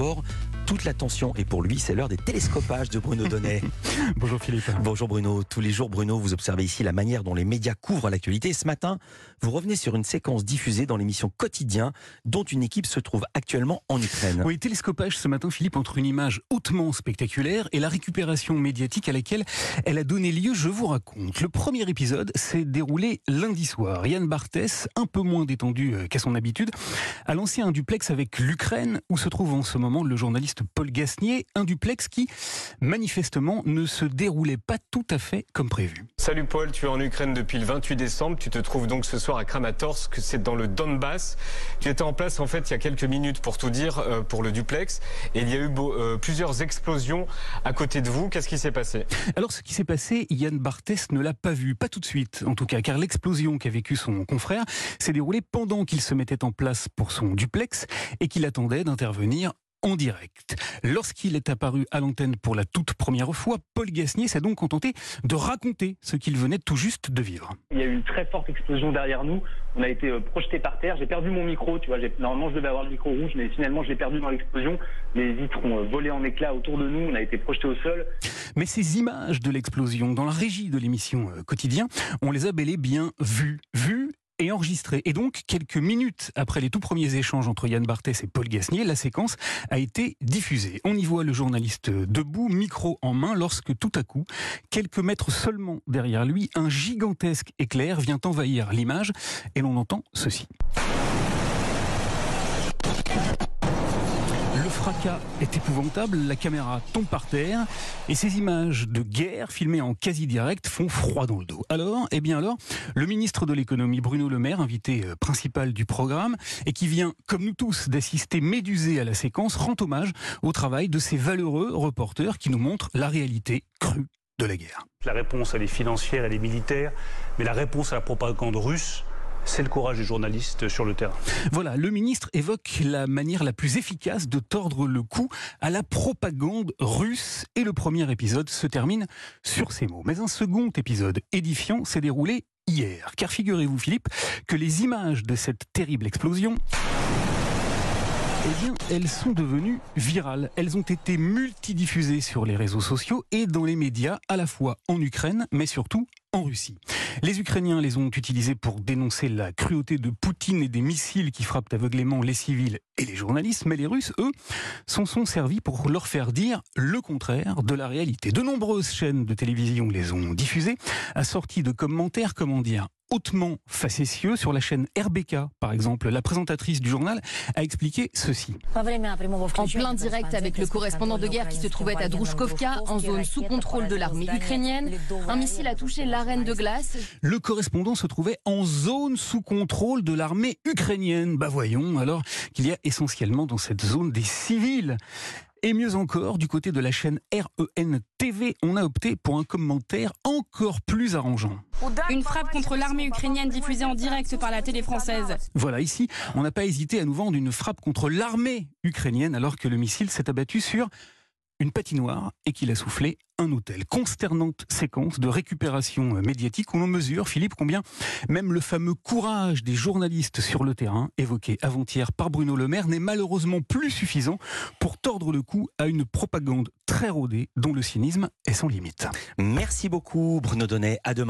bord. Toute l'attention est pour lui, c'est l'heure des télescopages de Bruno Donnet. Bonjour Philippe. Bonjour Bruno. Tous les jours, Bruno, vous observez ici la manière dont les médias couvrent l'actualité. Ce matin, vous revenez sur une séquence diffusée dans l'émission Quotidien, dont une équipe se trouve actuellement en Ukraine. Oui, télescopage ce matin, Philippe, entre une image hautement spectaculaire et la récupération médiatique à laquelle elle a donné lieu, je vous raconte. Le premier épisode s'est déroulé lundi soir. Yann Barthès, un peu moins détendu euh, qu'à son habitude, a lancé un duplex avec l'Ukraine, où se trouve en ce moment le journaliste Paul Gasnier, un duplex qui, manifestement, ne se déroulait pas tout à fait comme prévu. Salut Paul, tu es en Ukraine depuis le 28 décembre, tu te trouves donc ce soir à Kramatorsk, c'est dans le Donbass. Tu étais en place en fait il y a quelques minutes pour tout dire euh, pour le duplex et il y a eu beau, euh, plusieurs explosions à côté de vous. Qu'est-ce qui s'est passé? Alors ce qui s'est passé, Yann Barthès ne l'a pas vu, pas tout de suite en tout cas, car l'explosion qu'a vécu son confrère s'est déroulée pendant qu'il se mettait en place pour son duplex et qu'il attendait d'intervenir en direct. Lorsqu'il est apparu à l'antenne pour la toute première fois, Paul Gasnier s'est donc contenté de raconter ce qu'il venait tout juste de vivre. Il y a eu une très forte explosion derrière nous. On a été euh, projeté par terre. J'ai perdu mon micro. Tu vois, normalement je devais avoir le micro rouge, mais finalement je l'ai perdu dans l'explosion. Les vitres ont euh, volé en éclats autour de nous. On a été projeté au sol. Mais ces images de l'explosion dans la régie de l'émission euh, Quotidien, on les a bel et bien vues, vues et donc, quelques minutes après les tout premiers échanges entre Yann Barthès et Paul Gasnier, la séquence a été diffusée. On y voit le journaliste debout, micro en main, lorsque tout à coup, quelques mètres seulement derrière lui, un gigantesque éclair vient envahir l'image et l'on entend ceci. Fracas est épouvantable, la caméra tombe par terre et ces images de guerre filmées en quasi direct font froid dans le dos. Alors, eh bien alors, le ministre de l'économie Bruno Le Maire, invité euh, principal du programme et qui vient, comme nous tous, d'assister médusé à la séquence, rend hommage au travail de ces valeureux reporters qui nous montrent la réalité crue de la guerre. La réponse, elle est financière, elle est militaire, mais la réponse à la propagande russe, c'est le courage des journalistes sur le terrain. Voilà, le ministre évoque la manière la plus efficace de tordre le cou à la propagande russe et le premier épisode se termine sur ces mots. Mais un second épisode édifiant s'est déroulé hier, car figurez-vous Philippe que les images de cette terrible explosion eh bien, elles sont devenues virales. Elles ont été multidiffusées sur les réseaux sociaux et dans les médias, à la fois en Ukraine, mais surtout en Russie. Les Ukrainiens les ont utilisés pour dénoncer la cruauté de Poutine et des missiles qui frappent aveuglément les civils et les journalistes, mais les Russes, eux, s'en sont servis pour leur faire dire le contraire de la réalité. De nombreuses chaînes de télévision les ont diffusées, assorties de commentaires, comment dire, hautement facétieux sur la chaîne RBK, par exemple. La présentatrice du journal a expliqué ceci. En plein direct avec le correspondant de guerre qui se trouvait à Drushkovka, en zone sous contrôle de l'armée ukrainienne, un missile a touché l'arène de glace. Le correspondant se trouvait en zone sous contrôle de l'armée ukrainienne. Bah voyons alors qu'il y a essentiellement dans cette zone des civils. Et mieux encore, du côté de la chaîne REN TV, on a opté pour un commentaire encore plus arrangeant. Une frappe contre l'armée ukrainienne diffusée en direct par la télé française. Voilà, ici, on n'a pas hésité à nous vendre une frappe contre l'armée ukrainienne alors que le missile s'est abattu sur une patinoire et qu'il a soufflé un hôtel. Consternante séquence de récupération euh, médiatique où l'on mesure, Philippe, combien même le fameux courage des journalistes sur le terrain, évoqué avant-hier par Bruno Le Maire, n'est malheureusement plus suffisant pour tordre le cou à une propagande très rodée dont le cynisme est sans limite. Merci beaucoup Bruno Donnet. À demain.